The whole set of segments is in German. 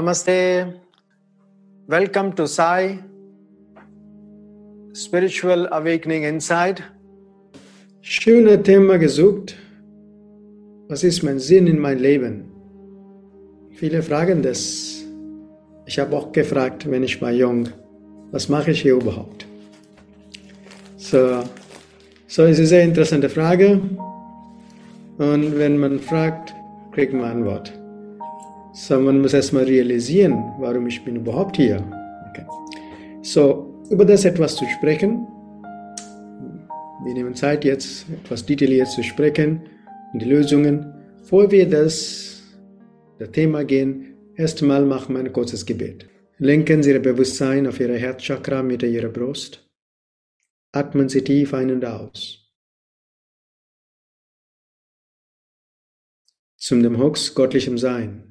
Namaste. Welcome to Sai Spiritual Awakening Inside. Schöner Thema gesucht. Was ist mein Sinn in mein Leben? Viele fragen das. Ich habe auch gefragt, wenn ich war jung, was mache ich hier überhaupt? So, so ist eine sehr interessante Frage. Und wenn man fragt, kriegt man Antwort. So, man muss erstmal realisieren, warum ich bin überhaupt hier. Okay. So, über das etwas zu sprechen. Wir nehmen Zeit jetzt, etwas detailliert zu sprechen und die Lösungen. Bevor wir das, das Thema gehen, erstmal machen wir ein kurzes Gebet. Lenken Sie Ihr Bewusstsein auf Ihre Herzchakra mit Ihrer Brust. Atmen Sie tief ein und aus. Zum dem Höchst göttlichem Sein.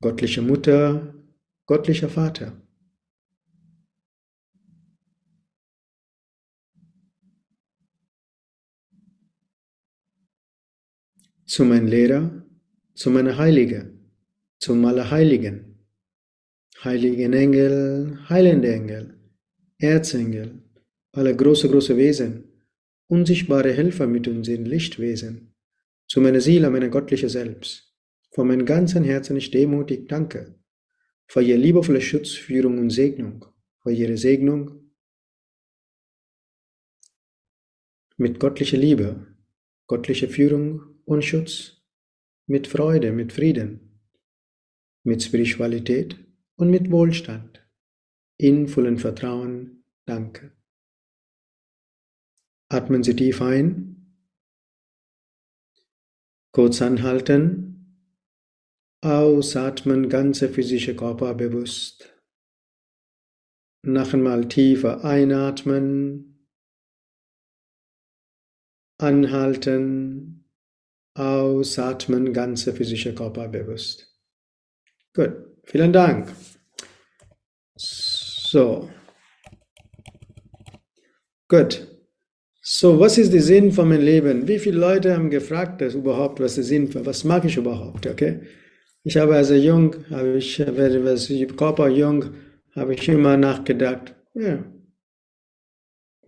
Göttliche Mutter, göttlicher Vater. Zu meinem Lehrer, zu meiner Heilige, zum Allerheiligen, heiligen Engel, heilende Engel, Erzengel, alle große, große Wesen, unsichtbare Helfer mit uns in Lichtwesen, zu meiner Seele, meiner göttliche Selbst von meinem ganzen Herzen ich demutig danke. Für Ihre liebevolle Schutz, Führung und Segnung, für Ihre Segnung. Mit göttlicher Liebe, göttlicher Führung und Schutz, mit Freude, mit Frieden, mit Spiritualität und mit Wohlstand. In vollem Vertrauen danke. Atmen Sie tief ein, kurz anhalten Ausatmen, ganze physische Körper bewusst. Noch einmal tiefer einatmen. Anhalten. Ausatmen, ganze physische Körper bewusst. Gut, vielen Dank. So. Gut. So, was ist der Sinn von meinem Leben? Wie viele Leute haben gefragt, das überhaupt, was ist der Sinn, was mache ich überhaupt, okay? Ich habe also jung, habe ich, als Körper jung, habe ich immer nachgedacht, yeah,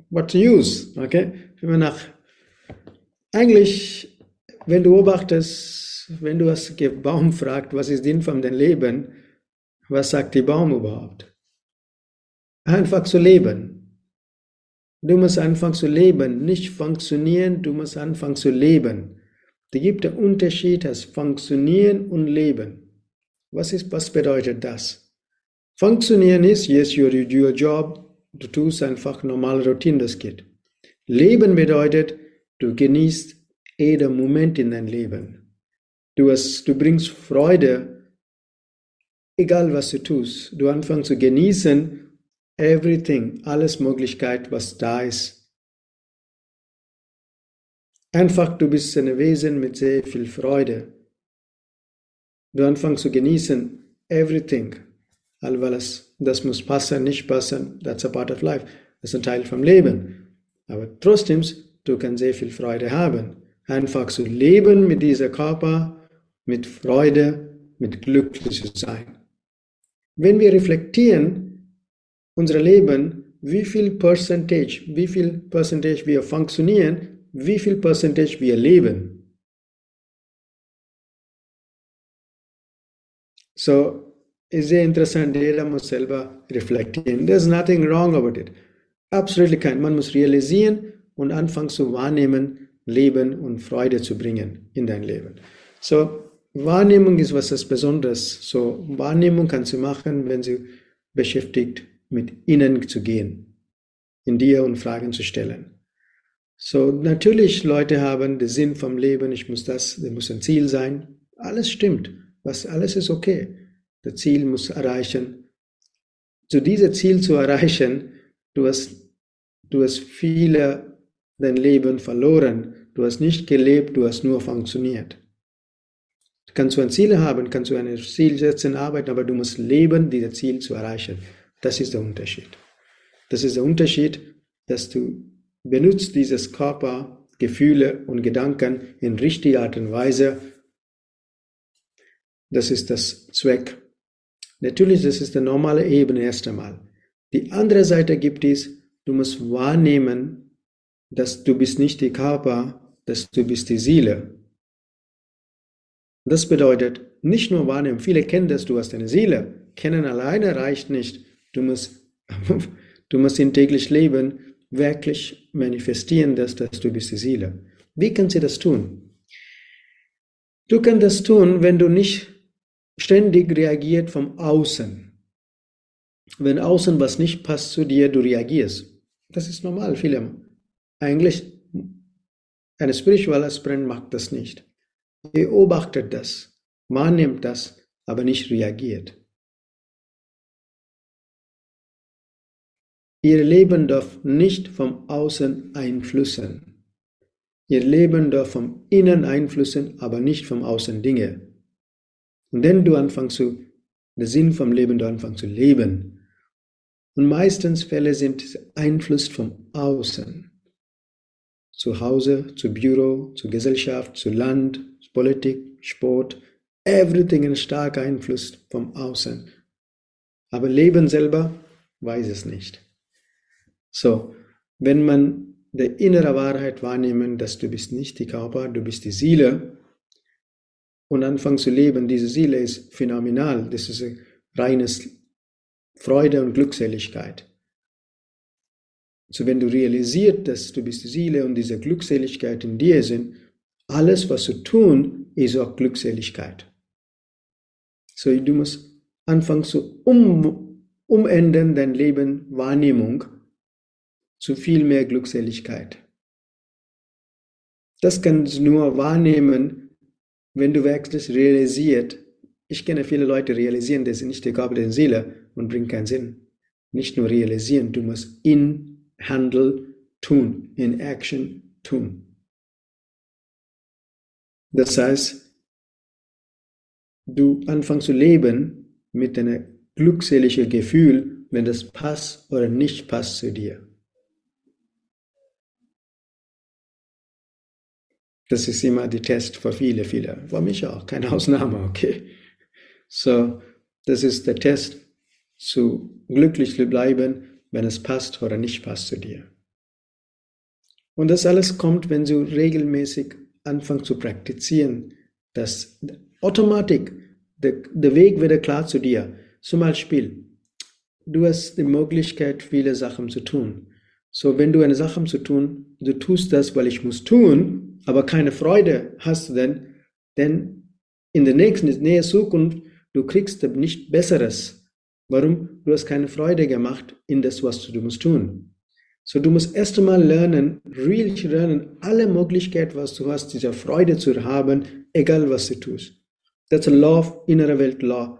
what to use, okay? Immer nach, eigentlich, wenn du beobachtest, wenn du das Baum fragst, was ist Sinn von deinem Leben, was sagt die Baum überhaupt? Einfach zu leben. Du musst anfangen zu leben, nicht funktionieren, du musst anfangen zu leben. Da gibt der Unterschied als Funktionieren und Leben. Was, ist, was bedeutet das? Funktionieren ist, yes, you do your job, du tust einfach normale Routine, das geht. Leben bedeutet, du genießt jeden Moment in dein Leben. Du, hast, du bringst Freude, egal was du tust. Du anfängst zu genießen, everything, alles Möglichkeit, was da ist Einfach, du bist ein Wesen mit sehr viel Freude. Du anfängst zu genießen, everything. Alles, das muss passen, nicht passen, that's a part of life. Das ist ein Teil vom Leben. Aber trotzdem, du kannst sehr viel Freude haben. Einfach zu leben mit diesem Körper, mit Freude, mit glücklich sein. Wenn wir reflektieren, unser Leben, wie viel Percentage, wie viel Percentage wir funktionieren, wie viel Percentage wir leben. So, ist sehr interessant, jeder muss selber reflektieren. There's nothing wrong about it. Absolutely kein. Man muss realisieren und anfangen zu wahrnehmen, Leben und Freude zu bringen in dein Leben. So, Wahrnehmung ist was Besonderes. So, Wahrnehmung kannst du machen, wenn du beschäftigt mit innen zu gehen, in dir und Fragen zu stellen. So, natürlich, Leute haben den Sinn vom Leben, ich muss das, das muss ein Ziel sein. Alles stimmt. Was, alles ist okay. Das Ziel muss erreichen. Zu diesem Ziel zu erreichen, du hast, du hast viele dein Leben verloren. Du hast nicht gelebt, du hast nur funktioniert. Du kannst ein Ziel haben, kannst du ein Ziel setzen, arbeiten, aber du musst leben, dieses Ziel zu erreichen. Das ist der Unterschied. Das ist der Unterschied, dass du benutzt dieses Körper Gefühle und Gedanken in richtiger Art und Weise. Das ist das Zweck. Natürlich, das ist die normale Ebene erst einmal. Die andere Seite gibt es, du musst wahrnehmen, dass du bist nicht die Körper, dass du bist die Seele. Das bedeutet, nicht nur wahrnehmen, viele kennen das, du hast eine Seele. Kennen alleine reicht nicht. Du musst, du musst in täglich Leben wirklich manifestieren, dass, dass du bist die Seele. Wie kannst du das tun? Du kannst das tun, wenn du nicht ständig reagiert vom Außen. Wenn außen was nicht passt zu dir, du reagierst. Das ist normal, viele. Eigentlich, ein spiritueller Aspirant macht das nicht. Beobachtet das, wahrnimmt das, aber nicht reagiert. Ihr Leben darf nicht vom Außen einflüssen. Ihr Leben darf vom Innen einflüssen, aber nicht vom Außen Dinge. Und dann du anfängst zu, der Sinn vom Leben, du anfängst zu leben. Und meistens Fälle sind Einfluss vom Außen. Zu Hause, zu Büro, zu Gesellschaft, zu Land, Politik, Sport, everything ein starker Einfluss vom Außen. Aber Leben selber weiß es nicht. So, wenn man die innere Wahrheit wahrnehmen, dass du bist nicht die Körper, du bist die Seele und anfangen zu leben, diese Seele ist phänomenal, das ist ein reines Freude und Glückseligkeit. So wenn du realisierst, dass du bist die Seele und diese Glückseligkeit in dir sind, alles, was du tun, ist auch Glückseligkeit. So du musst anfangen zu um, umändern dein Leben, Wahrnehmung zu viel mehr Glückseligkeit. Das kannst du nur wahrnehmen, wenn du wirklich realisiert. Ich kenne viele Leute, realisieren, das ist nicht die Gabe der Seele und bringt keinen Sinn. Nicht nur realisieren, du musst in Handel tun, in Action tun. Das heißt, du anfängst zu leben mit einem glückseligen Gefühl, wenn das passt oder nicht passt zu dir. Das ist immer die Test für viele, viele. Für mich auch, keine Ausnahme, okay. So, das ist der Test, zu glücklich zu bleiben, wenn es passt oder nicht passt zu dir. Und das alles kommt, wenn du regelmäßig anfängst zu praktizieren, dass Automatik, der, der Weg wird klar zu dir. Zum Beispiel, du hast die Möglichkeit, viele Sachen zu tun. So, wenn du eine Sache zu tun, du tust das, weil ich muss tun, aber keine Freude hast du denn, denn in der nächsten nähe Zukunft, du kriegst nicht Besseres. Warum? Du hast keine Freude gemacht in das, was du musst tun. So, du musst erst einmal lernen, really lernen, alle Möglichkeiten, was du hast, diese Freude zu haben, egal was du tust. That's a law of innere Welt law.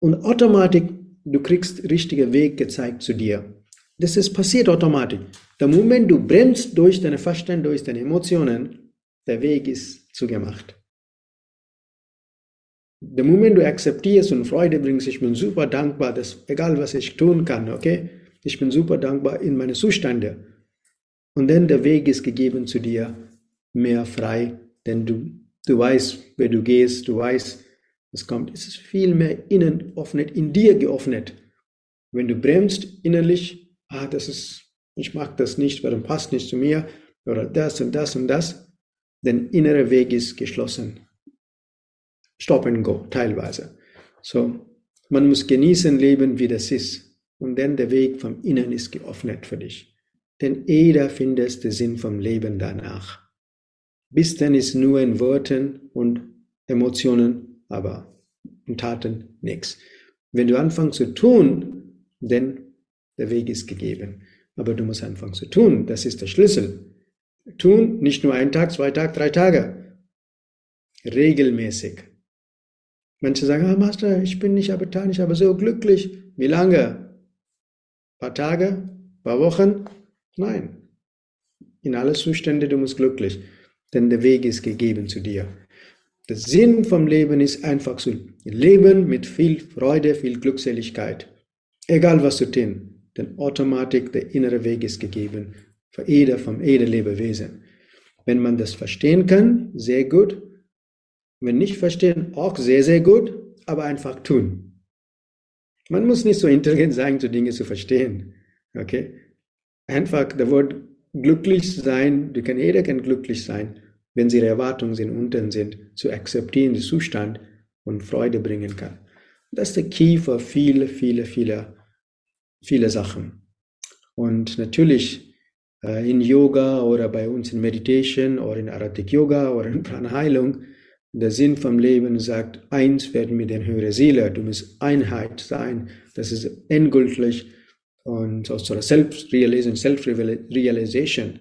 Und automatisch, du kriegst richtige Weg gezeigt zu dir. Das ist passiert automatisch. Der Moment du bremst durch deine Verstand, durch deine Emotionen, der Weg ist zugemacht. Der Moment du akzeptierst und Freude bringst, ich bin super dankbar, dass egal was ich tun kann, okay, ich bin super dankbar in meine Zustände. Und dann der Weg ist gegeben zu dir, mehr frei, denn du, du weißt, wer du gehst, du weißt, es kommt. Es ist viel mehr innen geöffnet, in dir geöffnet. Wenn du bremst innerlich, ah, das ist, ich mag das nicht, weil das passt nicht zu mir, oder das und das und das, denn innerer Weg ist geschlossen. Stop and go, teilweise. So, man muss genießen leben, wie das ist. Und dann der Weg vom Innen ist geöffnet für dich. Denn jeder findet den Sinn vom Leben danach. Bis dann ist nur in Worten und Emotionen, aber in Taten nichts. Wenn du anfängst zu tun, dann der Weg ist gegeben. Aber du musst anfangen zu tun. Das ist der Schlüssel. Tun, nicht nur einen Tag, zwei Tage, drei Tage. Regelmäßig. Manche sagen, ah, Master, ich bin nicht abetan, ich aber so glücklich. Wie lange? Ein paar Tage? Ein paar Wochen? Nein. In alle Zustände, du musst glücklich. Denn der Weg ist gegeben zu dir. Der Sinn vom Leben ist einfach zu leben mit viel Freude, viel Glückseligkeit. Egal was du tun denn Automatik, der innere Weg ist gegeben für jeder vom jeder Lebewesen. Wenn man das verstehen kann, sehr gut. Wenn nicht verstehen, auch sehr, sehr gut, aber einfach tun. Man muss nicht so intelligent sein, so Dinge zu verstehen. Okay? Einfach das Wort glücklich sein, kann, jeder kann glücklich sein, wenn seine Erwartungen sind, unten sind, zu akzeptieren, den Zustand und Freude bringen kann. Das ist der Key für viele, viele, viele, viele Sachen. Und natürlich äh, in Yoga oder bei uns in Meditation oder in Aratic Yoga oder in Pranheilung, der Sinn vom Leben sagt, eins werden mit der höheren Seele, du musst Einheit sein, das ist endgültig und also Self-Realization, Self-Realization.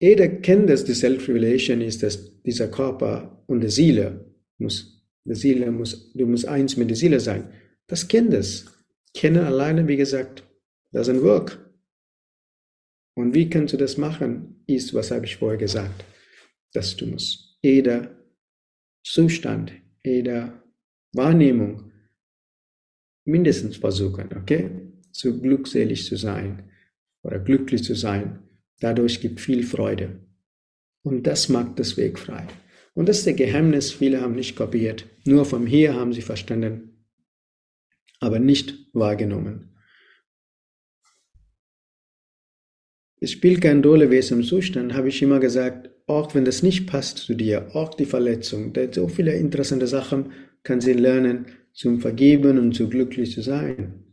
Jeder kennt das, die Self-Revelation ist, dass dieser Körper und die Seele muss, die Seele muss, du musst eins mit der Seele sein. Das kennt es. Kennen alleine, wie gesagt, doesn't work. Und wie kannst du das machen, ist, was habe ich vorher gesagt, dass du musst jeder Zustand, jeder Wahrnehmung mindestens versuchen, okay, so glückselig zu sein oder glücklich zu sein. Dadurch gibt viel Freude. Und das macht das Weg frei. Und das ist der Geheimnis, viele haben nicht kopiert. Nur vom Hier haben sie verstanden, aber nicht wahrgenommen. Es spielt keine Rolle, wie es im Zustand, habe ich immer gesagt, auch wenn das nicht passt zu dir, auch die Verletzung, da so viele interessante Sachen kann sie lernen, zum Vergeben und zu glücklich zu sein.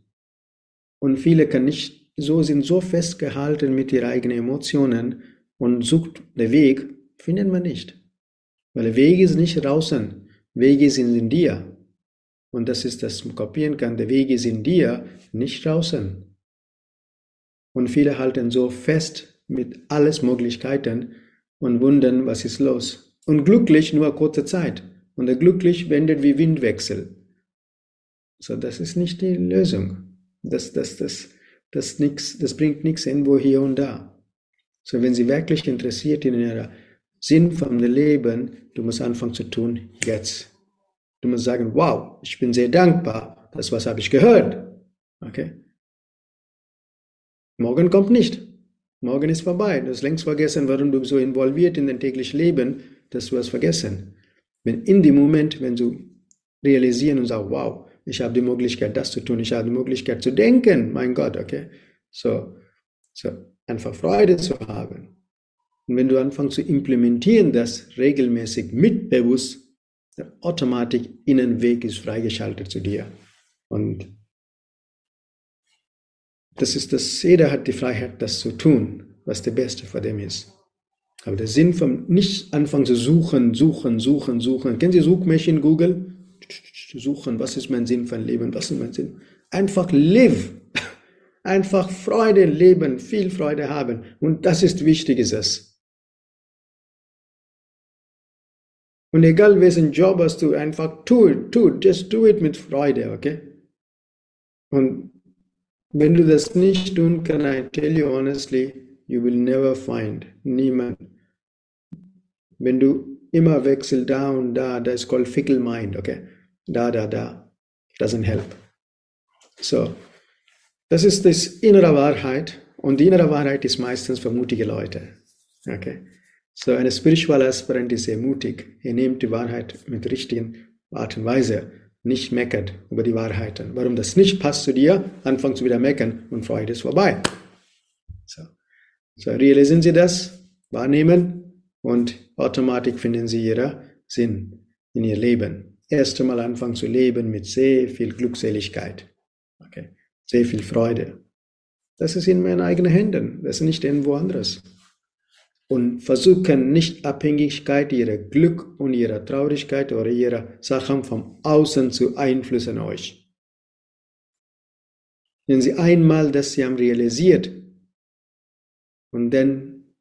Und viele kann nicht so, sind so festgehalten mit ihren eigenen Emotionen und sucht den Weg, findet man nicht. Weil der Weg ist nicht draußen, Wege sind in dir. Und das ist das, man kopieren kann, der Weg ist in dir, nicht draußen. Und viele halten so fest mit alles Möglichkeiten und wundern, was ist los. Und glücklich nur kurze Zeit. Und der glücklich wendet wie Windwechsel. So, das ist nicht die Lösung. Das, das, das, das, nix, das bringt nichts irgendwo hier und da. So, wenn Sie wirklich interessiert in Ihrer Sinn vom Leben, du musst anfangen zu tun, jetzt. Du musst sagen, wow, ich bin sehr dankbar, das was habe ich gehört. Okay? Morgen kommt nicht. Morgen ist vorbei. Du hast längst vergessen, warum du so involviert in dein täglichen Leben, dass du hast vergessen. Wenn in dem Moment, wenn du realisieren und sagst, wow, ich habe die Möglichkeit, das zu tun, ich habe die Möglichkeit zu denken, mein Gott, okay? So, so einfach Freude zu haben. Und wenn du anfängst zu implementieren, das regelmäßig mitbewusst, automatisch Innenweg ist freigeschaltet zu dir. Und das ist das, jeder hat die Freiheit, das zu tun, was der Beste für dem ist. Aber der Sinn vom nicht anfangen zu suchen, suchen, suchen, suchen. Kennen Sie Suchmaschinen Google? Suchen, was ist mein Sinn von Leben, was ist mein Sinn? Einfach live. Einfach Freude leben, viel Freude haben. Und das ist wichtig, ist es. Und egal welchen Job hast du, einfach tu it, tu it, just do it mit Freude, okay? Und wenn du das nicht tun can I tell you honestly, you will never find niemand. Wenn du immer wechselst da und da, das ist called fickle mind, okay? Da, da, da. Doesn't help. So, das ist das innere Wahrheit und die innere Wahrheit ist meistens für mutige Leute. Okay? So, ein spiritual Aspirant ist sehr mutig. Er nimmt die Wahrheit mit richtigen Art und Weise nicht meckert über die Wahrheiten. Warum das nicht passt zu dir, anfangen zu wieder meckern und Freude ist vorbei. So, so realisieren Sie das, wahrnehmen und automatisch finden Sie Ihren Sinn in Ihr Leben. Erst einmal anfangen zu leben mit sehr viel Glückseligkeit, okay. sehr viel Freude. Das ist in meinen eigenen Händen, das ist nicht irgendwo anderes und versuchen nicht Abhängigkeit ihrer Glück und ihrer Traurigkeit oder ihrer Sachen vom Außen zu einflussen euch. Wenn sie einmal das sie haben realisiert und dann,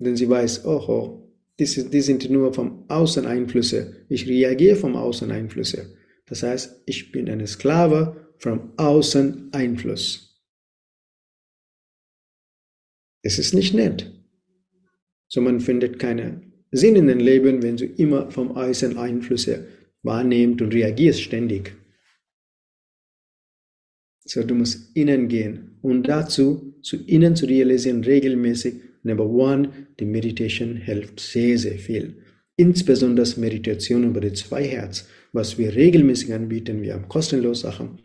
wenn sie weiß, oh, oh die sind nur vom Außen Einflüsse, ich reagiere vom Außen Einflüsse. Das heißt, ich bin ein Sklave vom Außen Einfluss. Es ist nicht nett. So man findet keinen Sinn in dem Leben, wenn du immer vom äußeren Einflüsse wahrnimmst und reagierst ständig. So du musst innen gehen und dazu zu innen zu realisieren regelmäßig, Number one, die Meditation hilft sehr, sehr viel. Insbesondere Meditation über die zwei Herz, was wir regelmäßig anbieten. Wir haben kostenlos Sachen.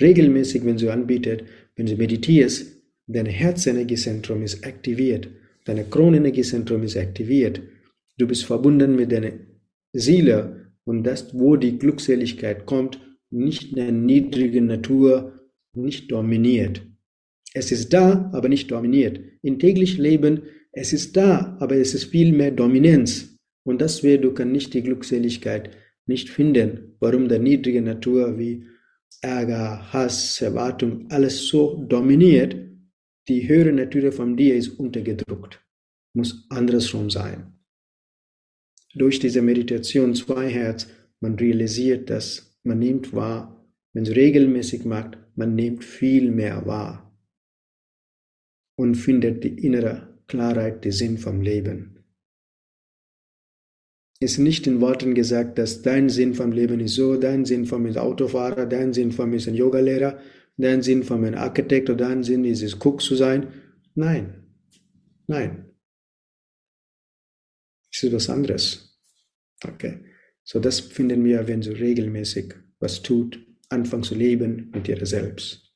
Regelmäßig, wenn du anbietet, wenn du meditierst, dein Herzenergiezentrum ist aktiviert, dein Kronenergiezentrum ist aktiviert. Du bist verbunden mit deiner Seele und das, wo die Glückseligkeit kommt, nicht der niedrigen Natur, nicht dominiert. Es ist da, aber nicht dominiert. Im täglichen Leben, es ist da, aber es ist viel mehr Dominanz. Und deswegen, du kannst nicht die Glückseligkeit nicht finden. Warum der niedrige Natur wie Ärger, Hass, Erwartung, alles so dominiert, die höhere Natur von dir ist untergedrückt. Muss andersrum sein. Durch diese Meditation zwei Herz, man realisiert dass man nimmt wahr, wenn es regelmäßig macht, man nimmt viel mehr wahr und findet die innere Klarheit, den Sinn vom Leben. Es ist nicht in Worten gesagt, dass dein Sinn vom Leben ist so, dein Sinn vom ist Autofahrer, dein Sinn vom ist ein Yogalehrer, dein Sinn vom ein Architekt oder dein Sinn ist es, Cook zu sein. Nein, nein. Es ist was anderes. Okay. So das finden wir, wenn du regelmäßig was tut, anfangen zu leben mit dir selbst.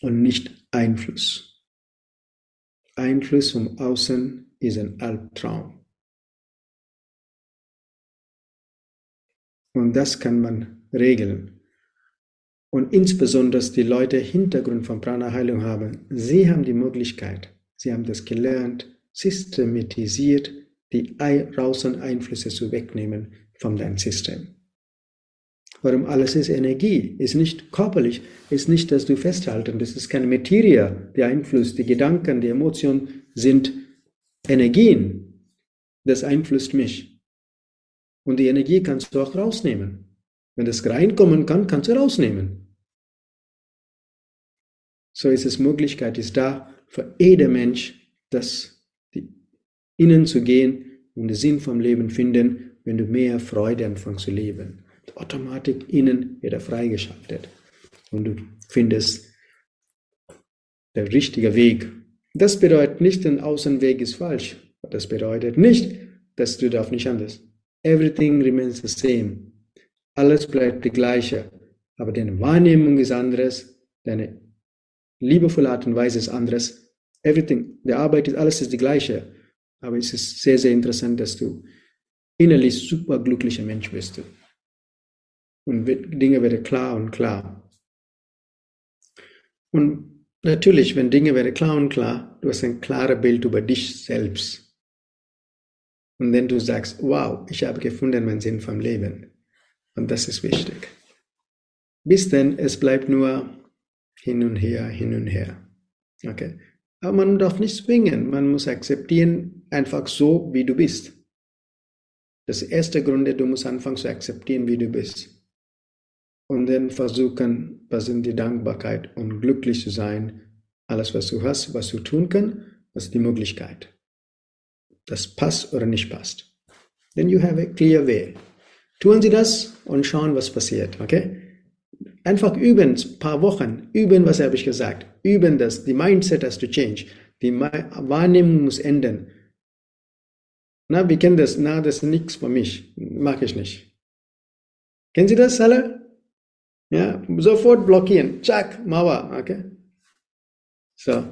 Und nicht Einfluss. Einfluss vom Außen ist ein Albtraum. Und das kann man regeln. Und insbesondere die Leute Hintergrund von Prana-Heilung haben, sie haben die Möglichkeit, sie haben das gelernt, systematisiert, die außen Einflüsse zu wegnehmen von deinem System. Warum alles ist Energie, ist nicht körperlich, ist nicht, dass du festhalten, das ist keine Materie, der Einfluss, die Gedanken, die Emotionen sind Energien. Das einflusst mich. Und die Energie kannst du auch rausnehmen. Wenn das reinkommen kann, kannst du rausnehmen. So ist es Möglichkeit, ist da für jeder Mensch, das innen zu gehen und den Sinn vom Leben finden, wenn du mehr Freude anfängst zu leben. Automatik innen wird freigeschaltet und du findest der richtige Weg. Das bedeutet nicht, ein Außenweg ist falsch. Das bedeutet nicht, dass du darfst nicht anders. Everything remains the same. Alles bleibt die gleiche. Aber deine Wahrnehmung ist anderes. Deine liebevolle Art und Weise ist anderes. Everything, die Arbeit ist alles ist die gleiche. Aber es ist sehr, sehr interessant, dass du innerlich super glücklicher Mensch bist. Und Dinge werden klar und klar. Und natürlich, wenn Dinge werden klar und klar, du hast ein klares Bild über dich selbst. Und wenn du sagst, wow, ich habe gefunden meinen Sinn vom Leben. Und das ist wichtig. Bis denn, es bleibt nur hin und her, hin und her. Okay. Aber man darf nicht zwingen. Man muss akzeptieren, einfach so, wie du bist. Das erste Grund, du musst anfangen zu akzeptieren, wie du bist und dann versuchen, was sind die Dankbarkeit und glücklich zu sein. Alles, was du hast, was du tun kannst, was die Möglichkeit. Das passt oder nicht passt. Then you have a clear way. Tun Sie das und schauen, was passiert, okay? Einfach üben, ein paar Wochen, üben, was habe ich gesagt. Üben das, die Mindset has to change. Die Wahrnehmung muss ändern. Na, wir kennen das, na, das ist nichts für mich, mag ich nicht. Kennen Sie das alle? Ja, sofort blockieren. Zack, Mauer. Okay? So,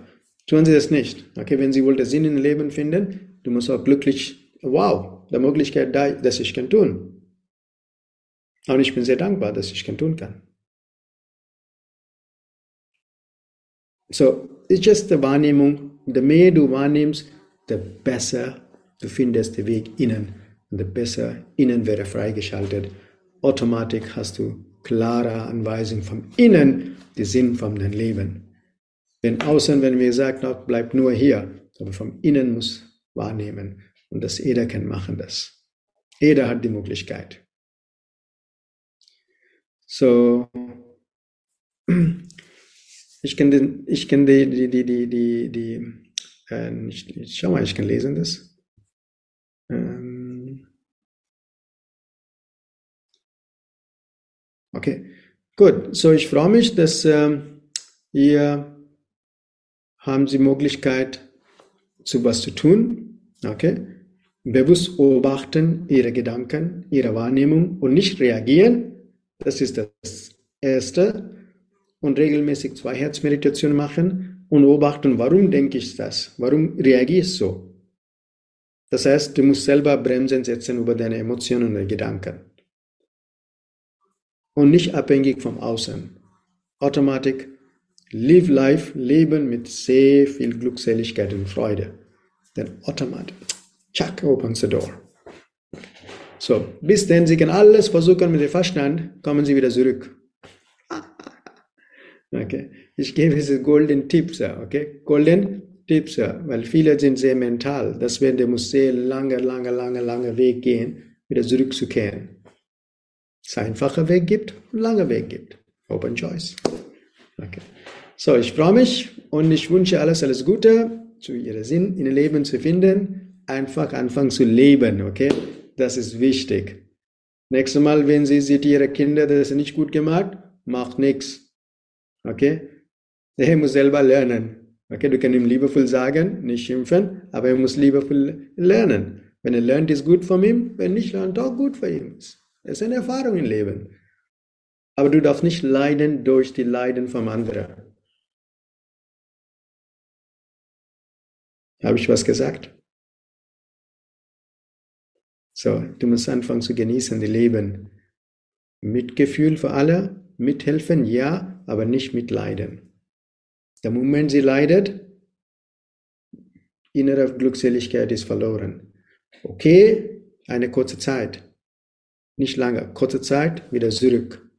tun Sie das nicht. Okay, wenn Sie wohl den Sinn im Leben finden, du musst auch glücklich, wow, die Möglichkeit da, dass ich kann tun. Und ich bin sehr dankbar, dass ich kann tun kann. So, it's just die Wahrnehmung. Je mehr du wahrnimmst, der besser du findest den Weg innen. Und der besser innen wäre freigeschaltet. Automatisch hast du klare Anweisung vom Innen, die Sinn von deinem Leben. Denn außen, wenn wir sagen, bleibt nur hier, aber vom Innen muss wahrnehmen. Und das jeder kann machen das. Jeder hat die Möglichkeit. So, ich kann den, ich kann die, die, die, die, die, die äh, ich, schau mal, ich kann lesen das. Ähm, Okay, gut. So, ich freue mich, dass äh, ihr haben die Möglichkeit, zu was zu tun. Okay? Bewusst beobachten ihre Gedanken, ihre Wahrnehmung und nicht reagieren. Das ist das Erste. Und regelmäßig zwei Herzmeditationen machen und beobachten, warum denke ich das? Warum reagiere ich so? Das heißt, du musst selber Bremsen setzen über deine Emotionen und Gedanken. Und nicht abhängig vom Außen. Automatik, live life, leben mit sehr viel Glückseligkeit und Freude. Dann automatisch, chuck, opens the door. So, bis denn, Sie können alles versuchen mit dem Verstand, kommen Sie wieder zurück. Okay, ich gebe diese Golden Tipps, okay? Golden Tipps, weil viele sind sehr mental. Deswegen der muss sehr lange, lange, lange, lange Weg gehen, wieder zurückzukehren. Es einfacher Weg gibt langer Weg gibt. Open Choice. Okay. So, ich freue mich und ich wünsche alles, alles Gute zu Ihrem Sinn in Ihrem Leben zu finden. Einfach anfangen zu leben, okay? Das ist wichtig. Nächstes Mal, wenn Sie sieht, Ihre Kinder, das ist nicht gut gemacht, macht nichts. Okay? Er muss selber lernen. Okay, du kannst ihm liebevoll sagen, nicht schimpfen, aber er muss liebevoll lernen. Wenn er lernt, ist gut von ihm. Wenn nicht lernt, auch gut für ihn. Das ist eine Erfahrung im Leben. Aber du darfst nicht leiden durch die Leiden vom anderen. Habe ich was gesagt? So, du musst anfangen zu genießen, die Leben. Mitgefühl für alle, mithelfen, ja, aber nicht mitleiden. Der Moment sie leidet, innere Glückseligkeit ist verloren. Okay, eine kurze Zeit. Nicht lange, kurze Zeit, wieder zurück.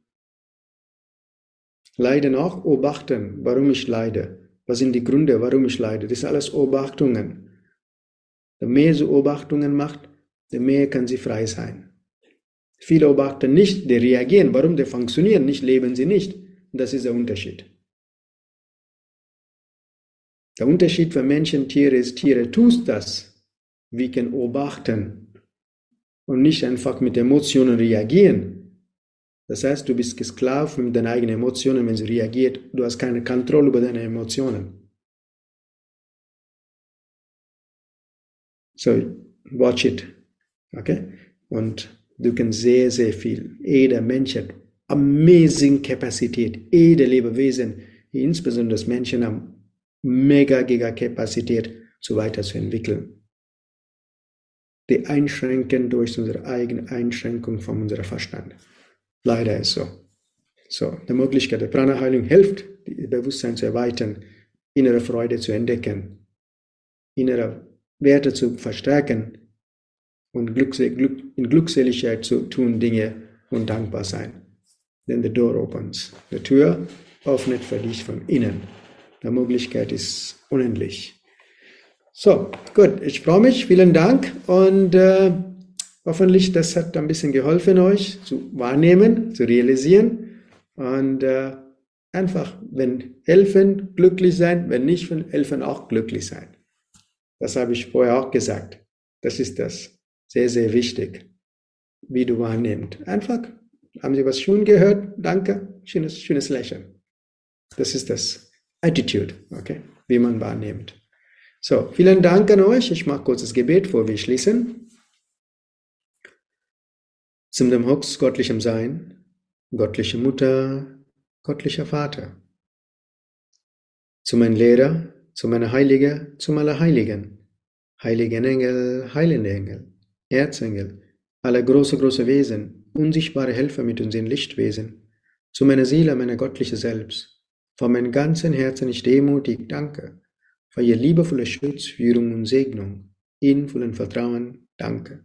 Leiden auch, beobachten, warum ich leide. Was sind die Gründe, warum ich leide? Das sind alles Beobachtungen. Je mehr sie Beobachtungen macht, je mehr kann sie frei sein. Viele beobachten nicht, die reagieren. Warum? Die funktionieren nicht, leben sie nicht. Das ist der Unterschied. Der Unterschied für Menschen Tiere ist, Tiere tust das, wir können beobachten und nicht einfach mit Emotionen reagieren. Das heißt, du bist gesklavt mit deinen eigenen Emotionen, wenn sie reagiert. Du hast keine Kontrolle über deine Emotionen. So, watch it. Okay? Und du kannst sehr, sehr viel. Jeder Mensch hat amazing Kapazität. Jeder Lebewesen, insbesondere das Menschen, haben mega Gigakapazität so weiterzuentwickeln. Die einschränken durch unsere eigene Einschränkung von unserem Verstand. Leider ist so. So, die Möglichkeit der Prana-Heilung hilft, das Bewusstsein zu erweitern, innere Freude zu entdecken, innere Werte zu verstärken und in Glückseligkeit zu tun Dinge und dankbar sein. Denn the door opens. Die Tür öffnet für dich von innen. Die Möglichkeit ist unendlich. So, gut, ich freue mich, vielen Dank und äh, hoffentlich, das hat ein bisschen geholfen euch zu wahrnehmen, zu realisieren und äh, einfach, wenn helfen, glücklich sein, wenn nicht, helfen auch glücklich sein. Das habe ich vorher auch gesagt. Das ist das. Sehr, sehr wichtig, wie du wahrnimmst. Einfach, haben Sie was schon gehört? Danke. Schönes, schönes Lächeln. Das ist das. Attitude, okay, wie man wahrnimmt. So, vielen Dank an euch. Ich mache kurzes Gebet, bevor wir schließen. Zum dem Höchst göttlichem Sein, göttliche Mutter, göttlicher Vater. Zu meinem Lehrer, zu meiner Heilige, zu meiner Heiligen, heiligen Engel, heilende Engel, Erzengel, alle große, große Wesen, unsichtbare Helfer mit uns in Lichtwesen, zu meiner Seele, meiner göttliche Selbst, von meinem ganzen Herzen ich demutig danke für Ihr liebevolle Schutz, Führung und Segnung. Ihnen vollen Vertrauen danke.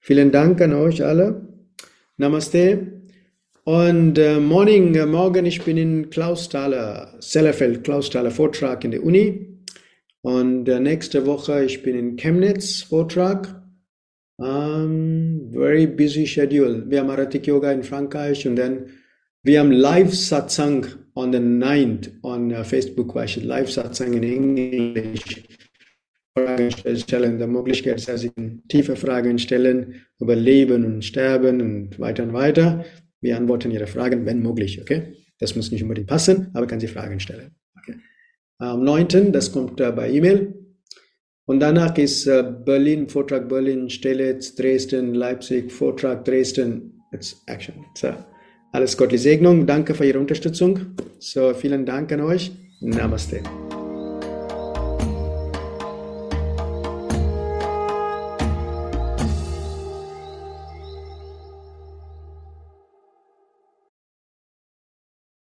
Vielen Dank an euch alle. Namaste. Und äh, morning, äh, morgen, ich bin in Klausthaler, Sellerfeld, Klausthaler Vortrag in der Uni. Und nächste Woche, ich bin in Chemnitz, Vortrag. Um, very busy schedule. Wir haben Aratik Yoga in Frankreich und dann wir haben Live Satsang on the 9th on uh, Facebook, war ich Live Satsang in Englisch. Fragen stellen, der Möglichkeit, dass Sie tiefe Fragen stellen über Leben und Sterben und weiter und weiter. Wir antworten Ihre Fragen, wenn möglich, okay? Das muss nicht unbedingt passen, aber kann Sie Fragen stellen. Am 9. Das kommt äh, bei E-Mail. Und danach ist äh, Berlin, Vortrag Berlin, Stelitz, Dresden, Leipzig, Vortrag Dresden. It's Action. So, alles Gottliche Segnung. Danke für Ihre Unterstützung. So, vielen Dank an euch. Namaste.